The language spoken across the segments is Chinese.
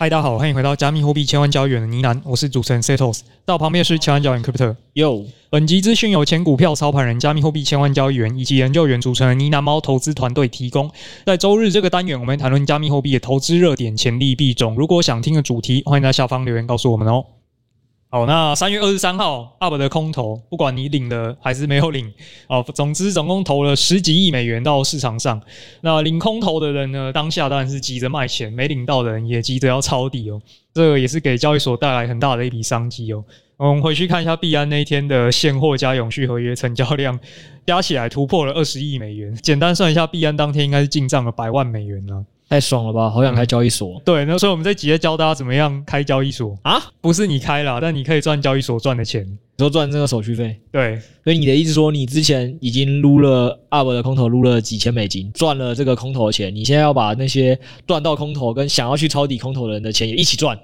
嗨，大家好，欢迎回到加密货币千万交易员的呢喃，我是主持人 Setos，在我旁边是千万交易员 Crypto。哟，本集资讯由前股票操盘人、加密货币千万交易员以及研究员组成的呢喃猫投资团队提供。在周日这个单元，我们谈论加密货币的投资热点、潜力币种。如果想听的主题，欢迎在下方留言告诉我们哦。好，那三月二十三号，UP 的空投，不管你领了还是没有领，哦，总之总共投了十几亿美元到市场上。那领空投的人呢，当下当然是急着卖钱；没领到的人也急着要抄底哦。这个也是给交易所带来很大的一笔商机哦。我们回去看一下币安那一天的现货加永续合约成交量，加起来突破了二十亿美元。简单算一下，币安当天应该是进账了百万美元了。太爽了吧！好想开交易所。嗯、对，那所以我们这集教大家怎么样开交易所啊？不是你开啦，但你可以赚交易所赚的钱，你说赚这个手续费。对，所以你的意思说，你之前已经撸了 UP 的空投，撸了几千美金，赚了这个空投的钱，你现在要把那些赚到空投跟想要去抄底空投的人的钱也一起赚，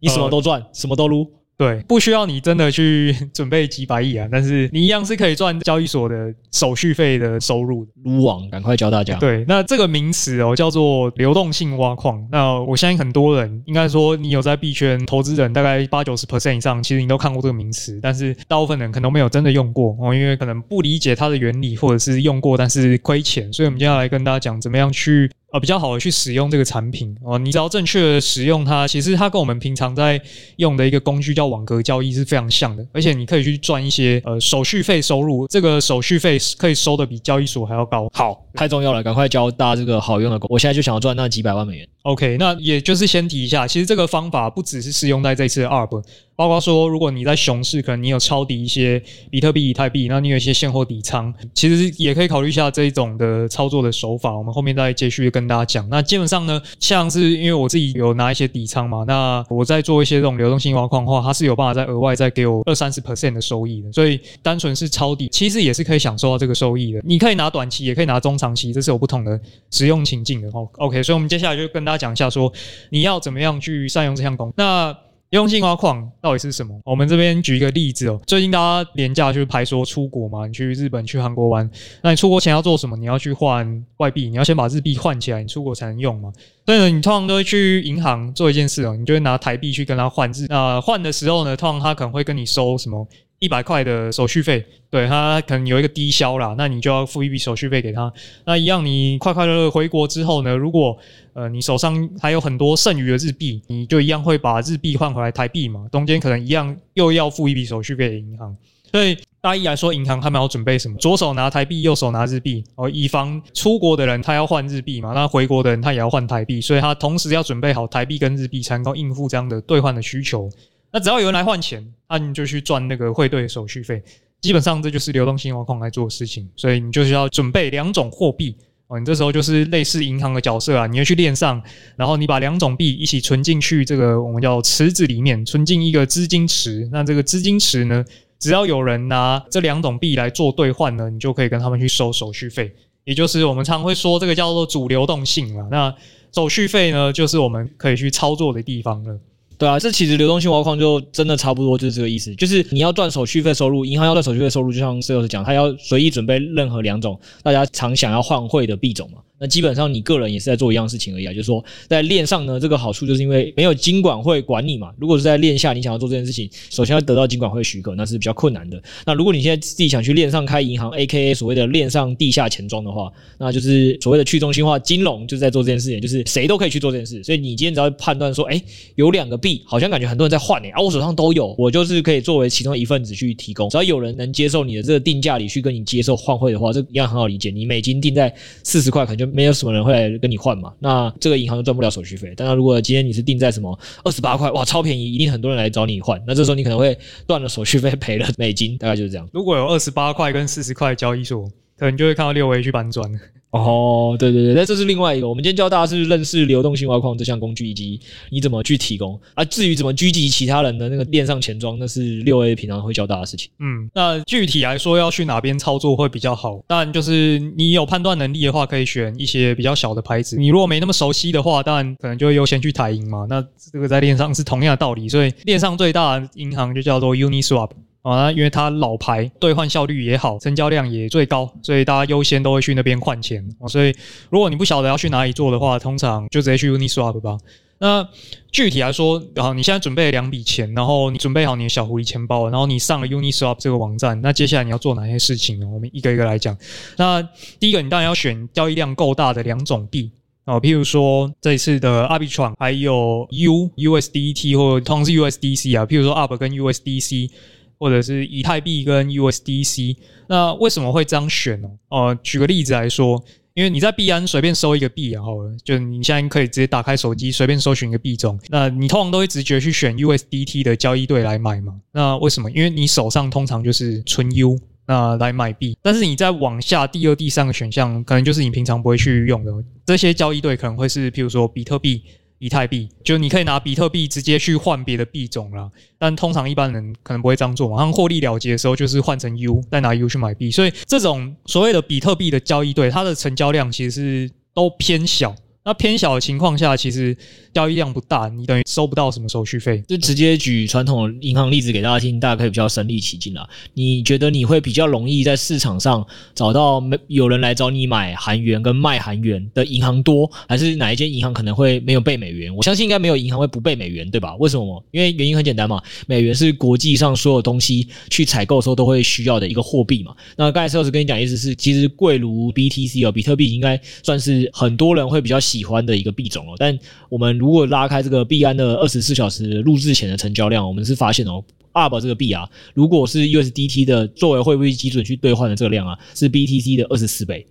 你什么都赚，呃、什么都撸。对，不需要你真的去准备几百亿啊，但是你一样是可以赚交易所的手续费的收入。撸网，赶快教大家。对，那这个名词哦，叫做流动性挖矿。那我相信很多人，应该说你有在币圈投资人，大概八九十 percent 以上，其实你都看过这个名词，但是大部分人可能没有真的用过哦，因为可能不理解它的原理，或者是用过但是亏钱。所以我们接下来跟大家讲怎么样去。呃，比较好的去使用这个产品哦，你只要正确的使用它，其实它跟我们平常在用的一个工具叫网格交易是非常像的，而且你可以去赚一些呃手续费收入，这个手续费可以收的比交易所还要高。好，太重要了，赶快教大家这个好用的，我现在就想要赚那几百万美元。OK，那也就是先提一下，其实这个方法不只是适用在这次的 ARB。包括说，如果你在熊市，可能你有抄底一些比特币、以太币，那你有一些现货底仓，其实也可以考虑一下这一种的操作的手法。我们后面再继续跟大家讲。那基本上呢，像是因为我自己有拿一些底仓嘛，那我在做一些这种流动性挖矿的话，它是有办法再额外再给我二三十 percent 的收益的。所以单纯是抄底，其实也是可以享受到这个收益的。你可以拿短期，也可以拿中长期，这是有不同的使用情境的。哦，OK，所以我们接下来就跟大家讲一下，说你要怎么样去善用这项功能。那流动性挖矿到底是什么？我们这边举一个例子哦。最近大家廉价就是排说出国嘛，你去日本、去韩国玩，那你出国前要做什么？你要去换外币，你要先把日币换起来，你出国才能用嘛。所以呢，你通常都会去银行做一件事哦，你就会拿台币去跟他换日。那换的时候呢，通常他可能会跟你收什么？一百块的手续费，对，他可能有一个低消啦，那你就要付一笔手续费给他。那一样，你快快乐乐回国之后呢，如果呃你手上还有很多剩余的日币，你就一样会把日币换回来台币嘛，中间可能一样又要付一笔手续费给银行。所以大意来说，银行他们要准备什么？左手拿台币，右手拿日币哦，以防出国的人他要换日币嘛，那回国的人他也要换台币，所以他同时要准备好台币跟日币，才能够应付这样的兑换的需求。那只要有人来换钱，那你就去赚那个汇兑手续费。基本上这就是流动性挖矿来做的事情，所以你就是要准备两种货币哦。你这时候就是类似银行的角色啊，你要去链上，然后你把两种币一起存进去这个我们叫池子里面，存进一个资金池。那这个资金池呢，只要有人拿这两种币来做兑换呢，你就可以跟他们去收手续费。也就是我们常会说这个叫做主流动性了。那手续费呢，就是我们可以去操作的地方了。对啊，这其实流动性挖矿就真的差不多就是这个意思，就是你要赚手续费收入，银行要赚手续费收入，就像 Sales 讲，他要随意准备任何两种大家常想要换汇的币种嘛。那基本上你个人也是在做一样事情而已啊，就是说在链上呢，这个好处就是因为没有金管会管你嘛。如果是在链下，你想要做这件事情，首先要得到金管会许可，那是比较困难的。那如果你现在自己想去链上开银行，AKA 所谓的链上地下钱庄的话，那就是所谓的去中心化金融，就是在做这件事情，就是谁都可以去做这件事。所以你今天只要判断说，哎，有两个币，好像感觉很多人在换诶，啊，我手上都有，我就是可以作为其中一份子去提供。只要有人能接受你的这个定价里去跟你接受换汇的话，这一样很好理解。你美金定在四十块，可能就没有什么人会来。跟你换嘛，那这个银行就赚不了手续费。但是如果今天你是定在什么二十八块，哇，超便宜，一定很多人来找你换。那这时候你可能会断了手续费，赔了美金，大概就是这样。如果有二十八块跟四十块交易所，可能就会看到六 A 去搬砖。哦，对对对，那这是另外一个。我们今天教大家是认识流动性挖矿这项工具，以及你怎么去提供。啊，至于怎么狙击其他人的那个链上钱庄，那是六 A 平常会教大家的事情。嗯，那具体来说要去哪边操作会比较好？当然就是你有判断能力的话，可以选一些比较小的牌子。你如果没那么熟悉的话，当然可能就会优先去台银嘛。那这个在链上是同样的道理，所以链上最大的银行就叫做 Uniswap。啊，因为它老牌，兑换效率也好，成交量也最高，所以大家优先都会去那边换钱。所以如果你不晓得要去哪里做的话，通常就直接去 Uniswap 吧。那具体来说，然后你现在准备了两笔钱，然后你准备好你的小狐狸钱包，然后你上了 Uniswap 这个网站，那接下来你要做哪些事情呢？我们一个一个来讲。那第一个，你当然要选交易量够大的两种币啊，譬如说这一次的 Arbitrum，还有 U USDT 或同时 USDC 啊，譬如说 UP 跟 USDC，或者是以太币跟 USDC。那为什么会这样选呢？呃，举个例子来说。因为你在币安随便搜一个币然后，就你现在可以直接打开手机随便搜寻一个币种，那你通常都会直觉去选 USDT 的交易对来买嘛？那为什么？因为你手上通常就是纯 U，那来买币。但是你再往下第二、第三个选项，可能就是你平常不会去用的这些交易对，可能会是譬如说比特币。以太币，就你可以拿比特币直接去换别的币种啦，但通常一般人可能不会这样做嘛。他们获利了结的时候，就是换成 U，再拿 U 去买币。所以这种所谓的比特币的交易对，它的成交量其实是都偏小。那偏小的情况下，其实交易量不大，你等于收不到什么手续费。就直接举传统银行例子给大家听，大家可以比较身临其境啦。你觉得你会比较容易在市场上找到没有人来找你买韩元跟卖韩元的银行多，还是哪一间银行可能会没有备美元？我相信应该没有银行会不备美元，对吧？为什么？因为原因很简单嘛，美元是国际上所有东西去采购的时候都会需要的一个货币嘛。那刚才 s a 跟你讲，意思是其实贵如 BTC 哦，比特币应该算是很多人会比较喜。喜欢的一个币种哦，但我们如果拉开这个币安的二十四小时录制前的成交量，我们是发现哦，ARB 这个币啊，如果是 USDT 的作为汇率基准去兑换的这个量啊，是 BTC 的二十四倍。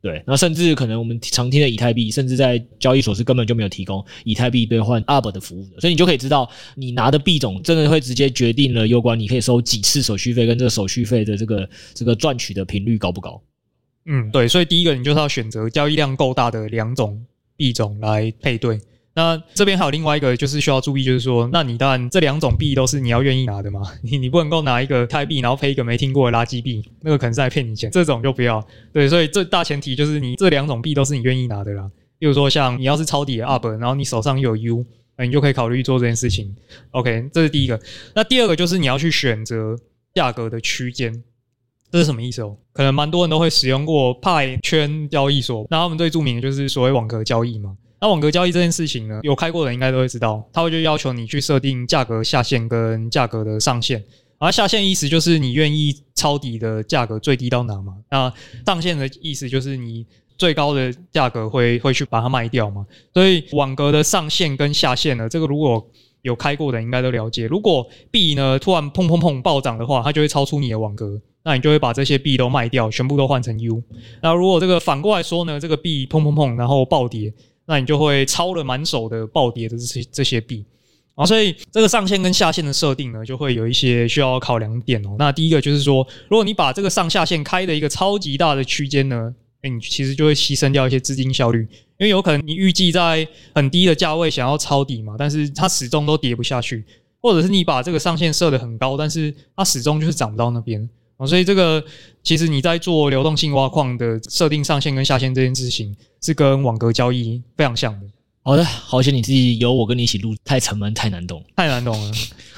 对，那甚至可能我们常听的以太币，甚至在交易所是根本就没有提供以太币兑换 ARB 的服务的，所以你就可以知道，你拿的币种真的会直接决定了有关你可以收几次手续费跟这个手续费的这个这个赚取的频率高不高。嗯，对，所以第一个你就是要选择交易量够大的两种币种来配对。那这边还有另外一个就是需要注意，就是说，那你当然这两种币都是你要愿意拿的嘛，你你不能够拿一个泰币，然后配一个没听过的垃圾币，那个可能是在骗你钱，这种就不要。对，所以这大前提就是你这两种币都是你愿意拿的啦。比如说像你要是抄底的 Arb，然后你手上又有 U，那你就可以考虑做这件事情。OK，这是第一个。那第二个就是你要去选择价格的区间。这是什么意思哦？可能蛮多人都会使用过派圈交易所，那他们最著名的就是所谓网格交易嘛。那网格交易这件事情呢，有开过的人应该都会知道，它会就要求你去设定价格下限跟价格的上限。而下限意思就是你愿意抄底的价格最低到哪嘛？那上限的意思就是你最高的价格会会去把它卖掉嘛？所以网格的上限跟下限呢，这个如果有开过的应该都了解。如果币呢突然砰砰砰暴涨的话，它就会超出你的网格。那你就会把这些币都卖掉，全部都换成 U。那如果这个反过来说呢，这个币砰砰砰，然后暴跌，那你就会抄了满手的暴跌的这些这些币啊。所以这个上限跟下限的设定呢，就会有一些需要考量点哦。那第一个就是说，如果你把这个上下限开的一个超级大的区间呢，诶，你其实就会牺牲掉一些资金效率，因为有可能你预计在很低的价位想要抄底嘛，但是它始终都跌不下去，或者是你把这个上限设得很高，但是它始终就是涨不到那边。哦，所以这个其实你在做流动性挖矿的设定上限跟下限这件事情，是跟网格交易非常像的。好的，好险你自己有我跟你一起录，太沉闷太难懂，太难懂了。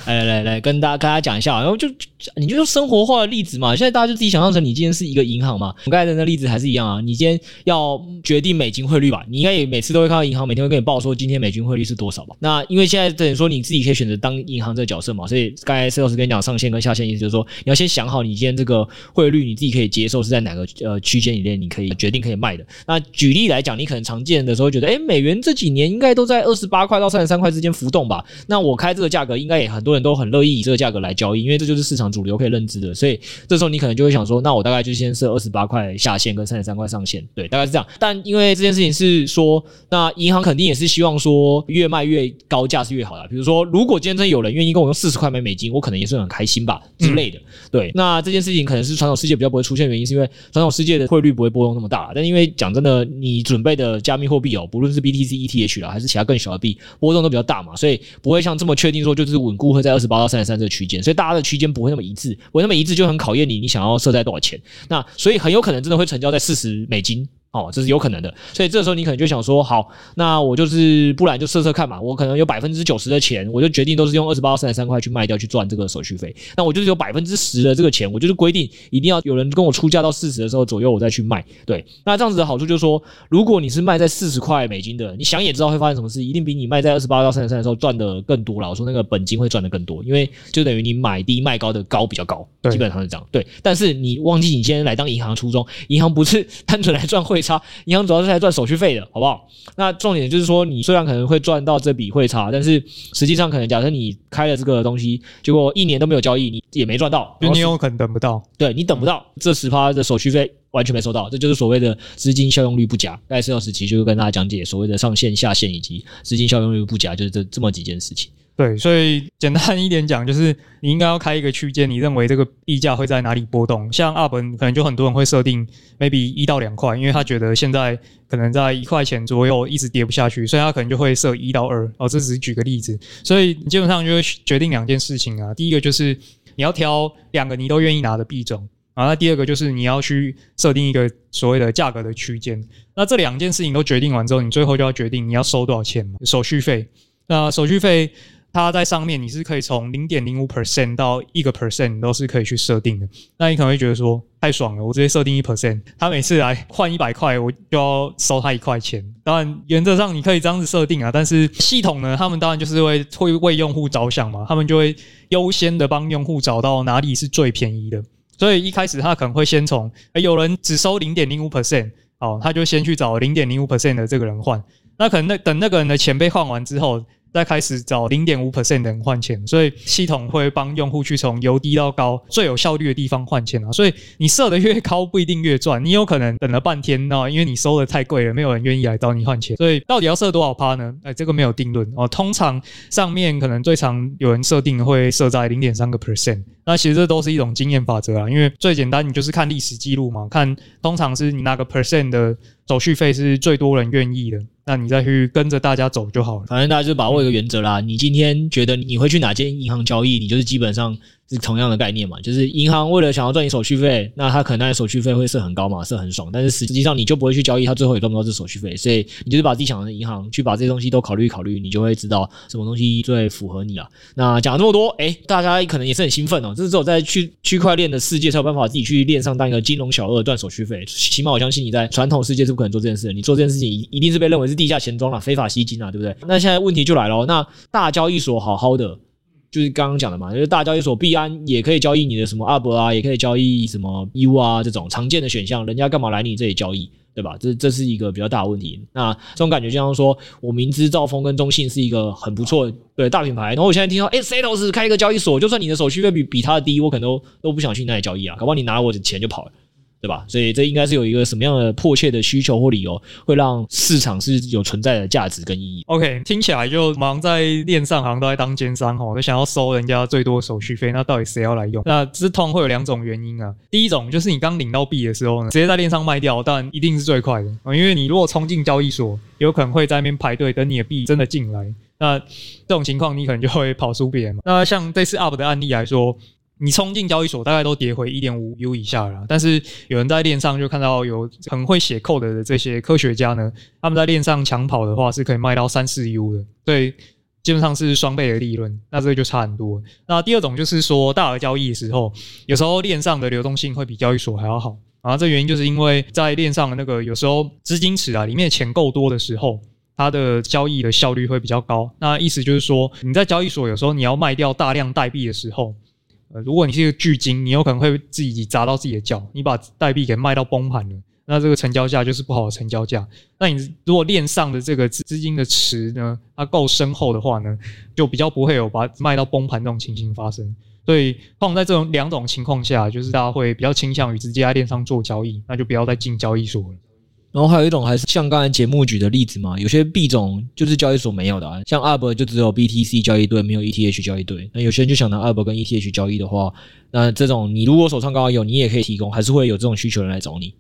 来来来来，跟大家跟大家讲一下，然后就你就用生活化的例子嘛。现在大家就自己想象成你今天是一个银行嘛。我刚才的那例子还是一样啊。你今天要决定美金汇率吧？你应该也每次都会看到银行每天会跟你报说今天美金汇率是多少吧？那因为现在等于说你自己可以选择当银行这个角色嘛，所以刚才 Sales 跟你讲上限跟下限，意思就是说你要先想好你今天这个汇率你自己可以接受是在哪个呃区间以内，你可以决定可以卖的。那举例来讲，你可能常见的时候觉得，哎，美元这几年应该都在二十八块到三十三块之间浮动吧？那我开这个价格，应该也很多人都很乐意以。这个价格来交易，因为这就是市场主流可以认知的，所以这时候你可能就会想说，那我大概就先设二十八块下限跟三十三块上限，对，大概是这样。但因为这件事情是说，那银行肯定也是希望说越卖越高价是越好的。比如说，如果今天真有人愿意跟我用四十块买美金，我可能也是很开心吧之类的。对，那这件事情可能是传统世界比较不会出现的原因，是因为传统世界的汇率不会波动那么大。但因为讲真的，你准备的加密货币哦，不论是 BTC、ETH 啦，还是其他更小的币，波动都比较大嘛，所以不会像这么确定说就是稳固会在二十八到三十三。这个区间，所以大家的区间不会那么一致，不会那么一致就很考验你，你想要设在多少钱。那所以很有可能真的会成交在四十美金哦，这是有可能的，所以这时候你可能就想说，好，那我就是不然就测测看嘛，我可能有百分之九十的钱，我就决定都是用二十八到三十三块去卖掉去赚这个手续费。那我就是有百分之十的这个钱，我就是规定一定要有人跟我出价到四十的时候左右，我再去卖。对，那这样子的好处就是说，如果你是卖在四十块美金的，你想也知道会发生什么事，一定比你卖在二十八到三十三的时候赚的更多了。我说那个本金会赚的更多，因为就等于你买低卖高的高比较高，基本上是这样。对，但是你忘记你今天来当银行初衷，银行不是 单纯来赚汇差，银行主要。是来赚手续费的，好不好？那重点就是说，你虽然可能会赚到这笔汇差，但是实际上可能假设你开了这个东西，结果一年都没有交易，你也没赚到，因为你有可能等不到。对，你等不到这十趴的手续费，完全没收到，这就是所谓的资金效用率不佳。在四到时期就会跟大家讲解所谓的上限、下限以及资金效用率不佳，就是这这么几件事情。对，所以简单一点讲，就是你应该要开一个区间，你认为这个币价会在哪里波动？像 UP 可能就很多人会设定 maybe 一到两块，因为他觉得现在可能在一块钱左右，一直跌不下去，所以他可能就会设一到二。哦，这只是举个例子，所以你基本上就会决定两件事情啊。第一个就是你要挑两个你都愿意拿的币种啊，那第二个就是你要去设定一个所谓的价格的区间。那这两件事情都决定完之后，你最后就要决定你要收多少钱嘛，手续费。那手续费。它在上面，你是可以从零点零五 percent 到一个 percent 都是可以去设定的。那你可能会觉得说太爽了，我直接设定一 percent，他每次来换一百块，我就要收他一块钱。当然，原则上你可以这样子设定啊，但是系统呢，他们当然就是会会为用户着想嘛，他们就会优先的帮用户找到哪里是最便宜的。所以一开始他可能会先从，有人只收零点零五 percent，哦，他就先去找零点零五 percent 的这个人换。那可能那等那个人的钱被换完之后。再开始找零点五 percent 的人换钱，所以系统会帮用户去从由低到高最有效率的地方换钱啊。所以你设的越高不一定越赚，你有可能等了半天啊，因为你收的太贵了，没有人愿意来找你换钱。所以到底要设多少趴呢？哎，这个没有定论哦。通常上面可能最常有人设定会设在零点三个 percent。那其实这都是一种经验法则啊，因为最简单，你就是看历史记录嘛，看通常是你那个 percent 的手续费是最多人愿意的。那你再去跟着大家走就好了。反正大家就把握一个原则啦。你今天觉得你会去哪间银行交易，你就是基本上。是同样的概念嘛，就是银行为了想要赚你手续费，那他可能那手续费会设很高嘛，设很爽，但是实际上你就不会去交易，他最后也赚不到这手续费，所以你就是把自己想的银行去把这些东西都考虑考虑，你就会知道什么东西最符合你啊。那讲了这么多，诶，大家可能也是很兴奋哦，这是只有在区区块链的世界才有办法自己去链上当一个金融小二赚手续费，起码我相信你在传统世界是不可能做这件事的，你做这件事情一定是被认为是地下钱庄了，非法吸金啊，对不对？那现在问题就来了，那大交易所好好的。就是刚刚讲的嘛，就是大交易所币安也可以交易你的什么 UP 啊，也可以交易什么 U 啊这种常见的选项，人家干嘛来你这里交易，对吧？这这是一个比较大的问题。那这种感觉就像说，我明知兆丰跟中信是一个很不错对大品牌，然后我现在听到，诶 Setos 开一个交易所，就算你的手续费比比他的低，我可能都都不想去那里交易啊，搞不好你拿了我的钱就跑了。对吧？所以这应该是有一个什么样的迫切的需求或理由，会让市场是有存在的价值跟意义。OK，听起来就忙在链上，好像都在当奸商哈，都想要收人家最多手续费。那到底谁要来用？那这通会有两种原因啊。第一种就是你刚领到币的时候呢，直接在链上卖掉，但一定是最快的啊，因为你如果冲进交易所，有可能会在那边排队等你的币真的进来。那这种情况，你可能就会跑输别人。那像这次 UP 的案例来说。你冲进交易所，大概都跌回一点五 U 以下了。但是有人在链上就看到有很会写 code 的这些科学家呢，他们在链上抢跑的话是可以卖到三四 U 的，对，基本上是双倍的利润。那这个就差很多。那第二种就是说，大额交易的时候，有时候链上的流动性会比交易所还要好。然后这原因就是因为在链上的那个有时候资金池啊里面钱够多的时候，它的交易的效率会比较高。那意思就是说，你在交易所有时候你要卖掉大量代币的时候。呃，如果你是一个巨鲸，你有可能会自己砸到自己的脚。你把代币给卖到崩盘了，那这个成交价就是不好的成交价。那你如果链上的这个资金的池呢，它够深厚的话呢，就比较不会有把卖到崩盘这种情形发生。所以，放在这种两种情况下，就是大家会比较倾向于直接在链上做交易，那就不要再进交易所了。然后还有一种还是像刚才节目举的例子嘛，有些币种就是交易所没有的啊，像 UP 就只有 BTC 交易对，没有 ETH 交易对。那有些人就想拿 UP 跟 ETH 交易的话，那这种你如果手上刚好有，你也可以提供，还是会有这种需求人来找你。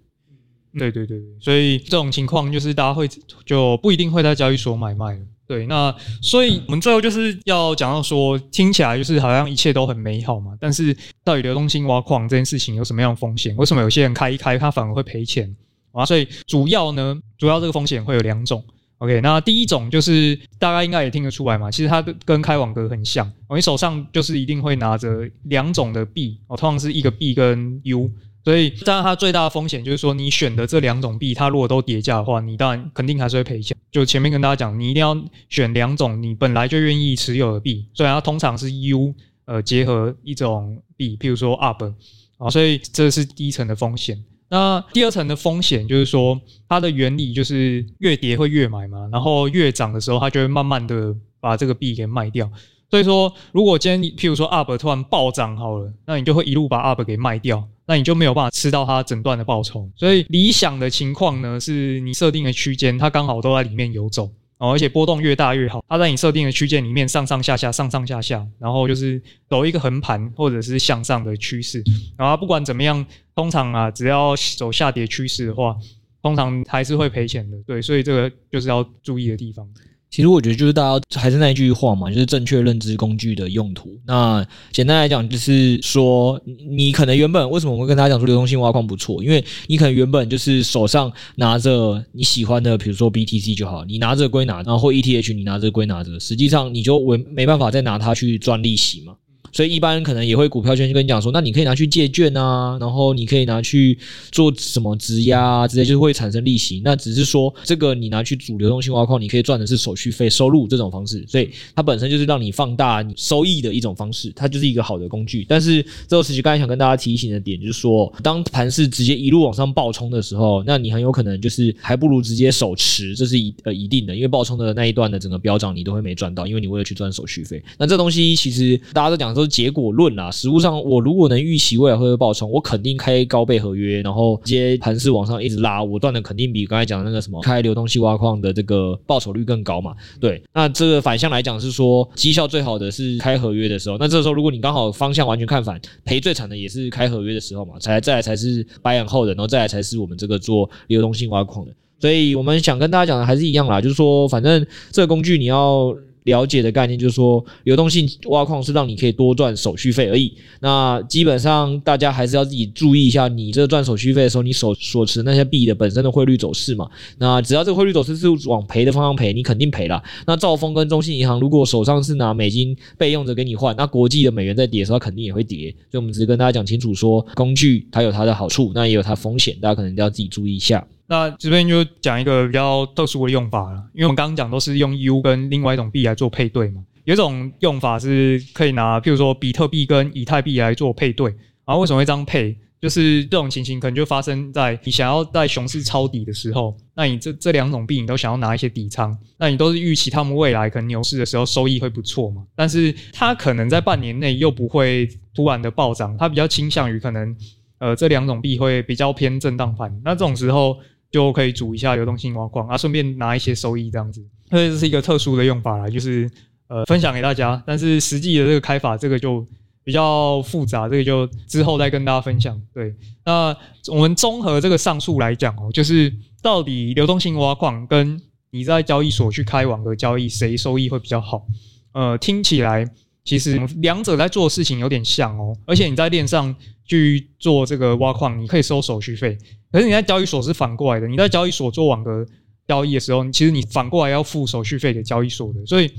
对对对对，所以这种情况就是大家会就不一定会在交易所买卖。对，那所以我们最后就是要讲到说，听起来就是好像一切都很美好嘛，但是到底流动性挖矿这件事情有什么样的风险？为什么有些人开一开他反而会赔钱？啊。所以主要呢，主要这个风险会有两种。OK，那第一种就是大家应该也听得出来嘛，其实它跟开网格很像，你手上就是一定会拿着两种的币，哦，通常是一个币跟 U，所以当然它最大的风险就是说你选的这两种币，它如果都跌价的话，你当然肯定还是会赔钱。就前面跟大家讲，你一定要选两种你本来就愿意持有的币，虽然它通常是 U，呃，结合一种币，譬如说 UP，啊，所以这是第一层的风险。那第二层的风险就是说，它的原理就是越跌会越买嘛，然后越涨的时候，它就会慢慢的把这个币给卖掉。所以说，如果今天你譬如说 UP 突然暴涨好了，那你就会一路把 UP 给卖掉，那你就没有办法吃到它整段的报酬。所以理想的情况呢，是你设定的区间，它刚好都在里面游走。哦，而且波动越大越好。它在你设定的区间里面上上下下，上上下下，然后就是走一个横盘或者是向上的趋势。然后不管怎么样，通常啊，只要走下跌趋势的话，通常还是会赔钱的。对，所以这个就是要注意的地方。其实我觉得就是大家还是那一句话嘛，就是正确认知工具的用途。那简单来讲，就是说你可能原本为什么我会跟大家讲说流动性挖矿不错？因为你可能原本就是手上拿着你喜欢的，比如说 BTC 就好，你拿着归拿，然后或 ETH 你拿着归拿着，实际上你就没没办法再拿它去赚利息嘛。所以一般可能也会股票圈就跟你讲说，那你可以拿去借券啊，然后你可以拿去做什么质押啊，直接就是会产生利息。那只是说这个你拿去主流动性挖矿，你可以赚的是手续费收入这种方式。所以它本身就是让你放大收益的一种方式，它就是一个好的工具。但是这个时期刚才想跟大家提醒的点就是说，当盘势直接一路往上暴冲的时候，那你很有可能就是还不如直接手持，这是一呃一定的，因为暴冲的那一段的整个飙涨你都会没赚到，因为你为了去赚手续费。那这东西其实大家都讲说。都结果论啦，实物上我如果能预期未来会爆冲，我肯定开高倍合约，然后接盘势往上一直拉，我赚的肯定比刚才讲的那个什么开流动性挖矿的这个报酬率更高嘛。对，那这个反向来讲是说绩效最好的是开合约的时候，那这时候如果你刚好方向完全看反，赔最惨的也是开合约的时候嘛，才再来才是 buy and hold 的，然后再来才是我们这个做流动性挖矿的。所以我们想跟大家讲的还是一样啦，就是说反正这个工具你要。了解的概念就是说，流动性挖矿是让你可以多赚手续费而已。那基本上大家还是要自己注意一下，你这赚手续费的时候，你手所持那些币的本身的汇率走势嘛。那只要这个汇率走势是往赔的方向赔，你肯定赔了。那兆丰跟中信银行如果手上是拿美金备用着给你换，那国际的美元在跌的时候，肯定也会跌。所以我们只是跟大家讲清楚说，工具它有它的好处，那也有它风险，大家可能都要自己注意一下。那这边就讲一个比较特殊的用法了，因为我们刚刚讲都是用 U 跟另外一种币来做配对嘛。有一种用法是可以拿，譬如说比特币跟以太币来做配对。然后为什么会这样配？就是这种情形可能就发生在你想要在熊市抄底的时候，那你这这两种币你都想要拿一些底仓，那你都是预期他们未来可能牛市的时候收益会不错嘛。但是它可能在半年内又不会突然的暴涨，它比较倾向于可能呃这两种币会比较偏震荡盘。那这种时候。就可以组一下流动性挖矿啊，顺便拿一些收益这样子，所以这是一个特殊的用法啦，就是呃分享给大家。但是实际的这个开法，这个就比较复杂，这个就之后再跟大家分享。对，那我们综合这个上述来讲哦，就是到底流动性挖矿跟你在交易所去开网格交易，谁收益会比较好？呃，听起来其实两者在做的事情有点像哦，而且你在链上去做这个挖矿，你可以收手续费。可是你在交易所是反过来的，你在交易所做网格交易的时候，其实你反过来要付手续费给交易所的，所以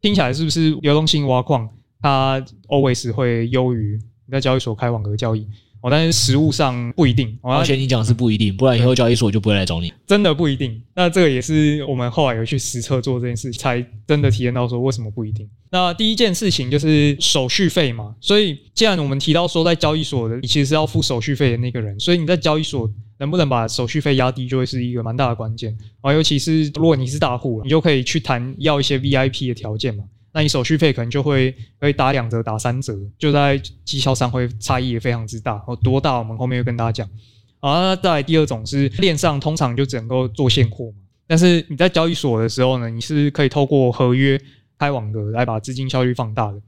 听起来是不是流动性挖矿它 always 会优于你在交易所开网格交易？哦，但是实物上不一定。而且你讲是不一定，不然以后交易所就不会来找你。真的不一定。那这个也是我们后来有去实测做这件事，才真的体验到说为什么不一定。那第一件事情就是手续费嘛。所以既然我们提到说在交易所的，你其实是要付手续费的那个人，所以你在交易所能不能把手续费压低，就会是一个蛮大的关键。啊，尤其是如果你是大户，你就可以去谈要一些 VIP 的条件嘛。那你手续费可能就会会打两折、打三折，就在绩效上会差异也非常之大。哦，多大？我们后面会跟大家讲。啊，再来第二种是链上通常就只能够做现货嘛，但是你在交易所的时候呢，你是可以透过合约开网格来把资金效率放大的。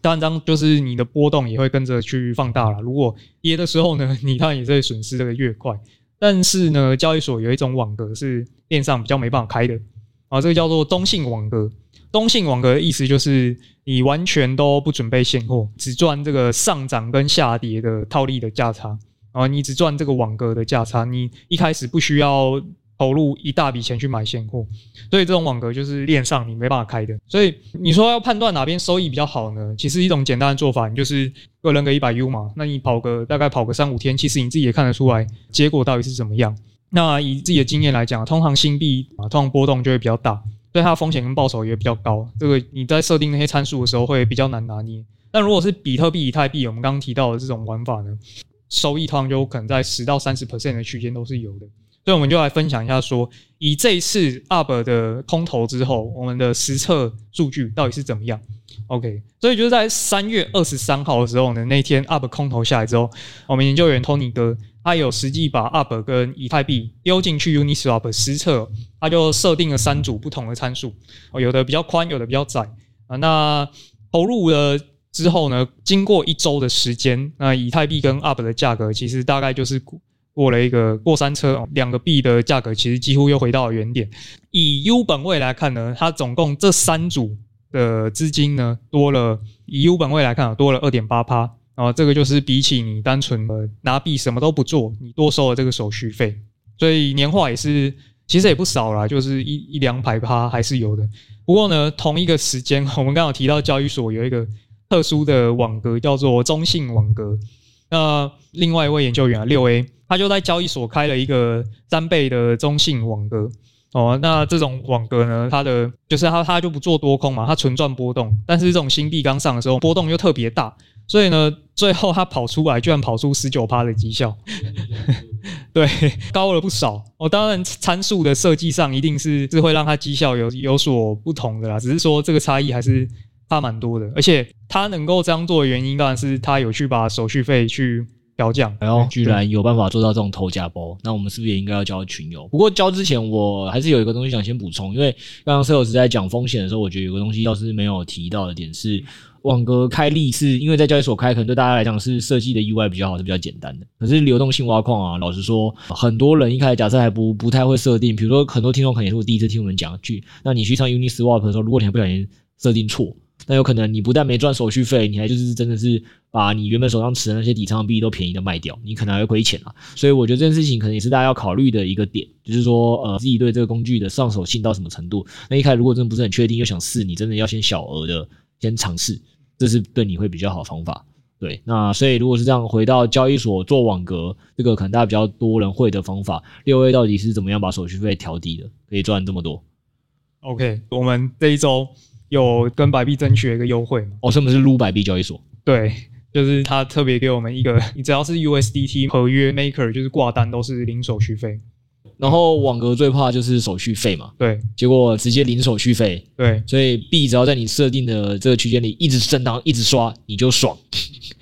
当然，这样就是你的波动也会跟着去放大了。如果跌的时候呢，你当然也是会损失这个越快。但是呢，交易所有一种网格是链上比较没办法开的啊，这个叫做中信网格。东信网格的意思就是，你完全都不准备现货，只赚这个上涨跟下跌的套利的价差。然后你只赚这个网格的价差，你一开始不需要投入一大笔钱去买现货，所以这种网格就是链上你没办法开的。所以你说要判断哪边收益比较好呢？其实一种简单的做法，你就是各人个一百 U 嘛，那你跑个大概跑个三五天，其实你自己也看得出来结果到底是怎么样。那以自己的经验来讲，通常新币啊，通常波动就会比较大，对它风险跟报酬也比较高。这个你在设定那些参数的时候会比较难拿捏。但如果是比特币、以太币，我们刚刚提到的这种玩法呢，收益通常就可能在十到三十 percent 的区间都是有的。所以我们就来分享一下说，以这一次 UP 的空投之后，我们的实测数据到底是怎么样？OK，所以就是在三月二十三号的时候呢，那天 UP 空投下来之后，我们研究员 Tony 哥。他有实际把 UP 跟以太币丢进去 Uniswap 实测，他就设定了三组不同的参数，有的比较宽，有的比较窄啊。那投入了之后呢，经过一周的时间，那以太币跟 UP 的价格其实大概就是过了一个过山车，两个币的价格其实几乎又回到了原点。以 U 本位来看呢，它总共这三组的资金呢多了，以 U 本位来看啊多了二点八趴。然后这个就是比起你单纯的拿币什么都不做，你多收了这个手续费，所以年化也是其实也不少啦，就是一一两百趴还是有的。不过呢，同一个时间，我们刚好提到交易所有一个特殊的网格叫做中性网格。那另外一位研究员啊，六 A，他就在交易所开了一个三倍的中性网格。哦，那这种网格呢，它的就是它它就不做多空嘛，它纯赚波动。但是这种新币刚上的时候，波动又特别大。所以呢，最后他跑出来，居然跑出十九趴的绩效，对，高了不少。哦、当然参数的设计上一定是是会让它绩效有有所不同的啦，只是说这个差异还是差蛮多的。而且他能够这样做的原因，当然是他有去把手续费去调降。然后居然有办法做到这种头价包，那我们是不是也应该要交群友？不过交之前，我还是有一个东西想先补充，因为刚刚 Sales 在讲风险的时候，我觉得有个东西要是没有提到的点是。网格开立是因为在交易所开，可能对大家来讲是设计的意外比较好，是比较简单的。可是流动性挖矿啊，老实说，很多人一开始假设还不不太会设定，比如说很多听众可能也是我第一次听我们讲句，那你去上 Uniswap 的时候，如果你还不小心设定错，那有可能你不但没赚手续费，你还就是真的是把你原本手上持的那些底仓币都便宜的卖掉，你可能还会亏钱啊。所以我觉得这件事情可能也是大家要考虑的一个点，就是说呃自己对这个工具的上手性到什么程度。那一开始如果真的不是很确定又想试，你真的要先小额的先尝试。这是对你会比较好方法，对。那所以如果是这样，回到交易所做网格，这个可能大家比较多人会的方法，六 A 到底是怎么样把手续费调低的，可以赚这么多？OK，我们这一周有跟百币争取一个优惠嘛？哦，什么是撸百币交易所？对，就是他特别给我们一个，你只要是 USDT 合约 Maker，就是挂单都是零手续费。然后网格最怕就是手续费嘛，对，结果直接零手续费，对，所以币只要在你设定的这个区间里一直震荡，一直刷，你就爽，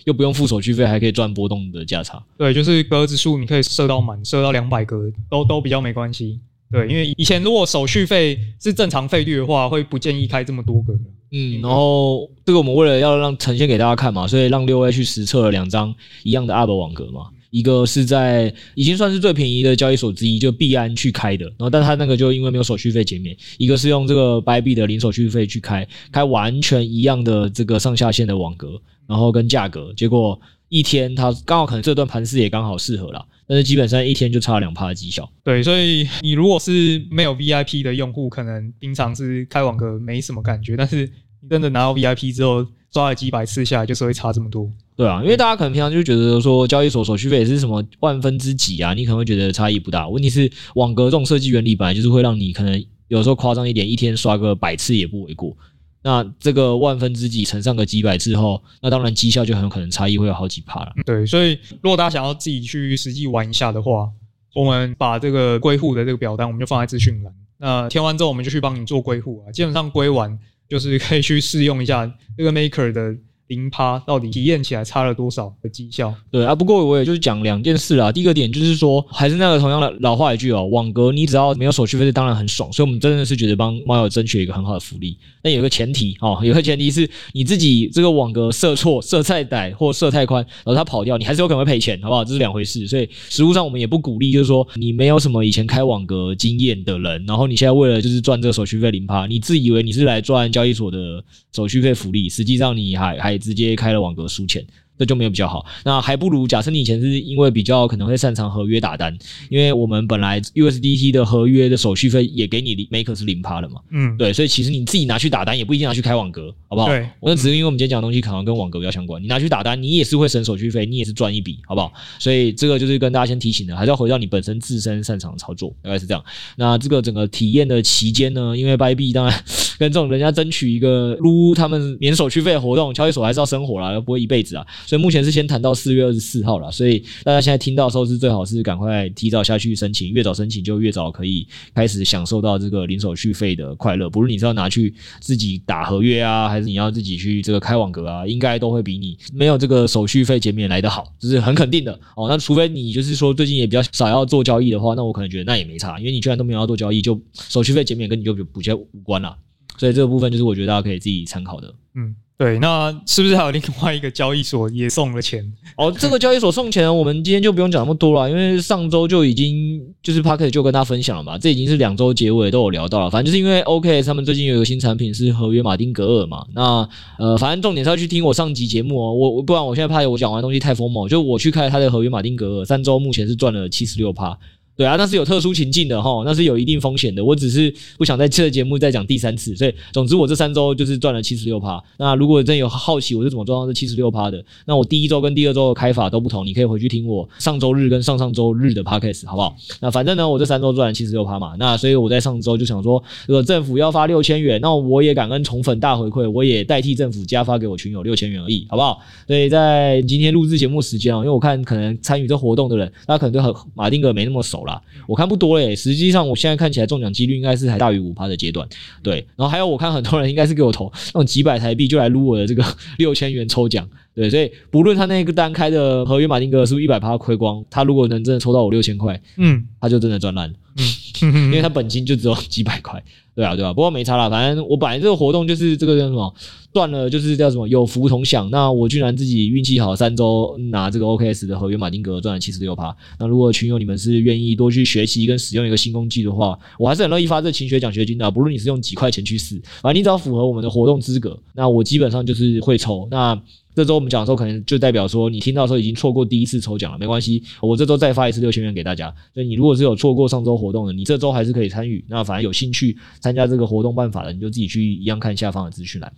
又不用付手续费，还可以赚波动的价差。对，就是格子数你可以设到满，设到两百格都都比较没关系。对，因为以前如果手续费是正常费率的话，会不建议开这么多个。嗯，然后这个我们为了要让呈现给大家看嘛，所以让六 A 去实测了两张一样的 UP 网格嘛。一个是在已经算是最便宜的交易所之一，就币安去开的，然后但他那个就因为没有手续费减免。一个是用这个 Bybit 的零手续费去开，开完全一样的这个上下限的网格，然后跟价格，结果一天他刚好可能这段盘势也刚好适合啦，但是基本上一天就差两趴的绩效。对，所以你如果是没有 VIP 的用户，可能平常是开网格没什么感觉，但是你真的拿到 VIP 之后，刷了几百次下来，就是会差这么多。对啊，因为大家可能平常就觉得说交易所手续费也是什么万分之几啊，你可能会觉得差异不大。问题是网格这种设计原理本来就是会让你可能有时候夸张一点，一天刷个百次也不为过。那这个万分之几乘上个几百之后，那当然绩效就很有可能差异会有好几趴了。对，所以如果大家想要自己去实际玩一下的话，我们把这个归户的这个表单我们就放在资讯栏。那填完之后，我们就去帮你做归户啊。基本上归完就是可以去试用一下这个 Maker 的。零趴到底体验起来差了多少的绩效？对啊，不过我也就是讲两件事啦。第一个点就是说，还是那个同样的老话一句哦，网格你只要没有手续费，当然很爽。所以我们真的是觉得帮猫友争取一个很好的福利。但有个前提哦，有个前提是你自己这个网格设错、设太窄或设太宽，然后它跑掉，你还是有可能会赔钱，好不好？这是两回事。所以实务上我们也不鼓励，就是说你没有什么以前开网格经验的人，然后你现在为了就是赚这个手续费零趴，你自以为你是来赚交易所的手续费福利，实际上你还还直接开了网格输钱。这就没有比较好，那还不如假设你以前是因为比较可能会擅长合约打单，因为我们本来 USDT 的合约的手续费也给你 Maker 是零趴了嘛，嗯，对，所以其实你自己拿去打单也不一定拿去开网格，好不好？对，我那只是因为我们今天讲的东西可能跟网格比较相关，你拿去打单，你也是会省手续费，你也是赚一笔，好不好？所以这个就是跟大家先提醒的，还是要回到你本身自身擅长的操作，大概是这样。那这个整个体验的期间呢，因为 Bybit 当然 跟这种人家争取一个撸他们免手续费的活动，交易所还是要生活啦，不会一辈子啊，所以目前是先谈到。四月二十四号了，所以大家现在听到的时候是最好是赶快提早下去申请，越早申请就越早可以开始享受到这个零手续费的快乐。不论你是要拿去自己打合约啊，还是你要自己去这个开网格啊，应该都会比你没有这个手续费减免来得好，这是很肯定的哦。那除非你就是说最近也比较少要做交易的话，那我可能觉得那也没差，因为你居然都没有要做交易，就手续费减免跟你就补贴无关了。所以这个部分就是我觉得大家可以自己参考的，嗯。对，那是不是还有另外一个交易所也送了钱？哦，这个交易所送钱，我们今天就不用讲那么多了，因为上周就已经就是 Parker 就跟大家分享了嘛，这已经是两周结尾都有聊到了。反正就是因为 OK 他们最近有一个新产品是合约马丁格尔嘛，那呃，反正重点是要去听我上集节目哦，我我不然我现在怕我讲完东西太疯魔，就我去开他的合约马丁格尔，三周目前是赚了七十六趴。对啊，那是有特殊情境的哈，那是有一定风险的。我只是不想在这节目再讲第三次，所以总之我这三周就是赚了七十六趴。那如果真有好奇我是怎么赚到这七十六趴的，那我第一周跟第二周的开法都不同，你可以回去听我上周日跟上上周日的 podcast 好不好？那反正呢，我这三周赚了七十六趴嘛。那所以我在上周就想说，如果政府要发六千元，那我也感恩宠粉大回馈，我也代替政府加发给我群友六千元而已，好不好？所以在今天录制节目时间啊，因为我看可能参与这活动的人，大家可能对和马丁格没那么熟了啦，我看不多。欸，实际上我现在看起来中奖几率应该是还大于五趴的阶段。对，然后还有我看很多人应该是给我投那种几百台币就来撸我的这个 六千元抽奖。对，所以不论他那个单开的合约马丁格是不是一百趴亏光，他如果能真的抽到我六千块，嗯，他就真的赚烂了。因为他本金就只有几百块。对啊，对啊，不过没差啦，反正我本来这个活动就是这个叫什么断了，就是叫什么有福同享。那我居然自己运气好，三周拿这个 OKS 的合约马丁格赚了七十六趴。那如果群友你们是愿意多去学习跟使用一个新工具的话，我还是很乐意发这勤学奖学金的。不论你是用几块钱去试，反正你只要符合我们的活动资格，那我基本上就是会抽。那这周我们讲的时候，可能就代表说你听到的时候已经错过第一次抽奖了，没关系，我这周再发一次六千元给大家。所以你如果是有错过上周活动的，你这周还是可以参与。那反正有兴趣参加这个活动办法的，你就自己去一样看下方的资讯栏。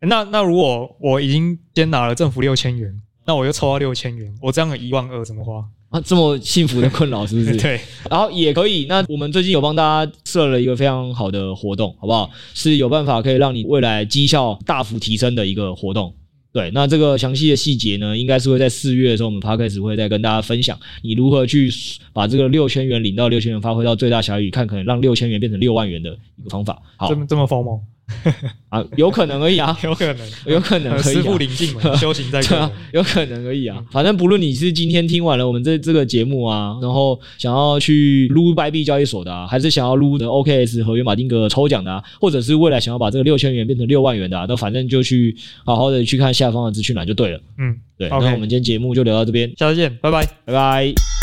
那那如果我已经先拿了政府六千元，那我又抽到六千元，我这样的一万二怎么花啊？这么幸福的困扰是不是？对，然后也可以。那我们最近有帮大家设了一个非常好的活动，好不好？是有办法可以让你未来绩效大幅提升的一个活动。对，那这个详细的细节呢，应该是会在四月的时候，我们 p a r k a s 会再跟大家分享，你如何去把这个六千元领到六千元，发挥到最大效益，看可能让六千元变成六万元的一个方法。好，这么这么疯吗？啊，有可能而已啊，有可能，有可能可以、啊。师傅领进门，修行在个人。啊，有可能而已啊。反正不论你是今天听完了我们这这个节目啊，然后想要去撸 Bybit 交易所的啊，还是想要撸的 OKS 合约马丁格抽奖的啊，或者是未来想要把这个六千元变成六万元的啊，那反正就去好好的去看下方的资讯栏就对了。嗯，对。那我们今天节目就聊到这边，下次见，拜拜，拜拜。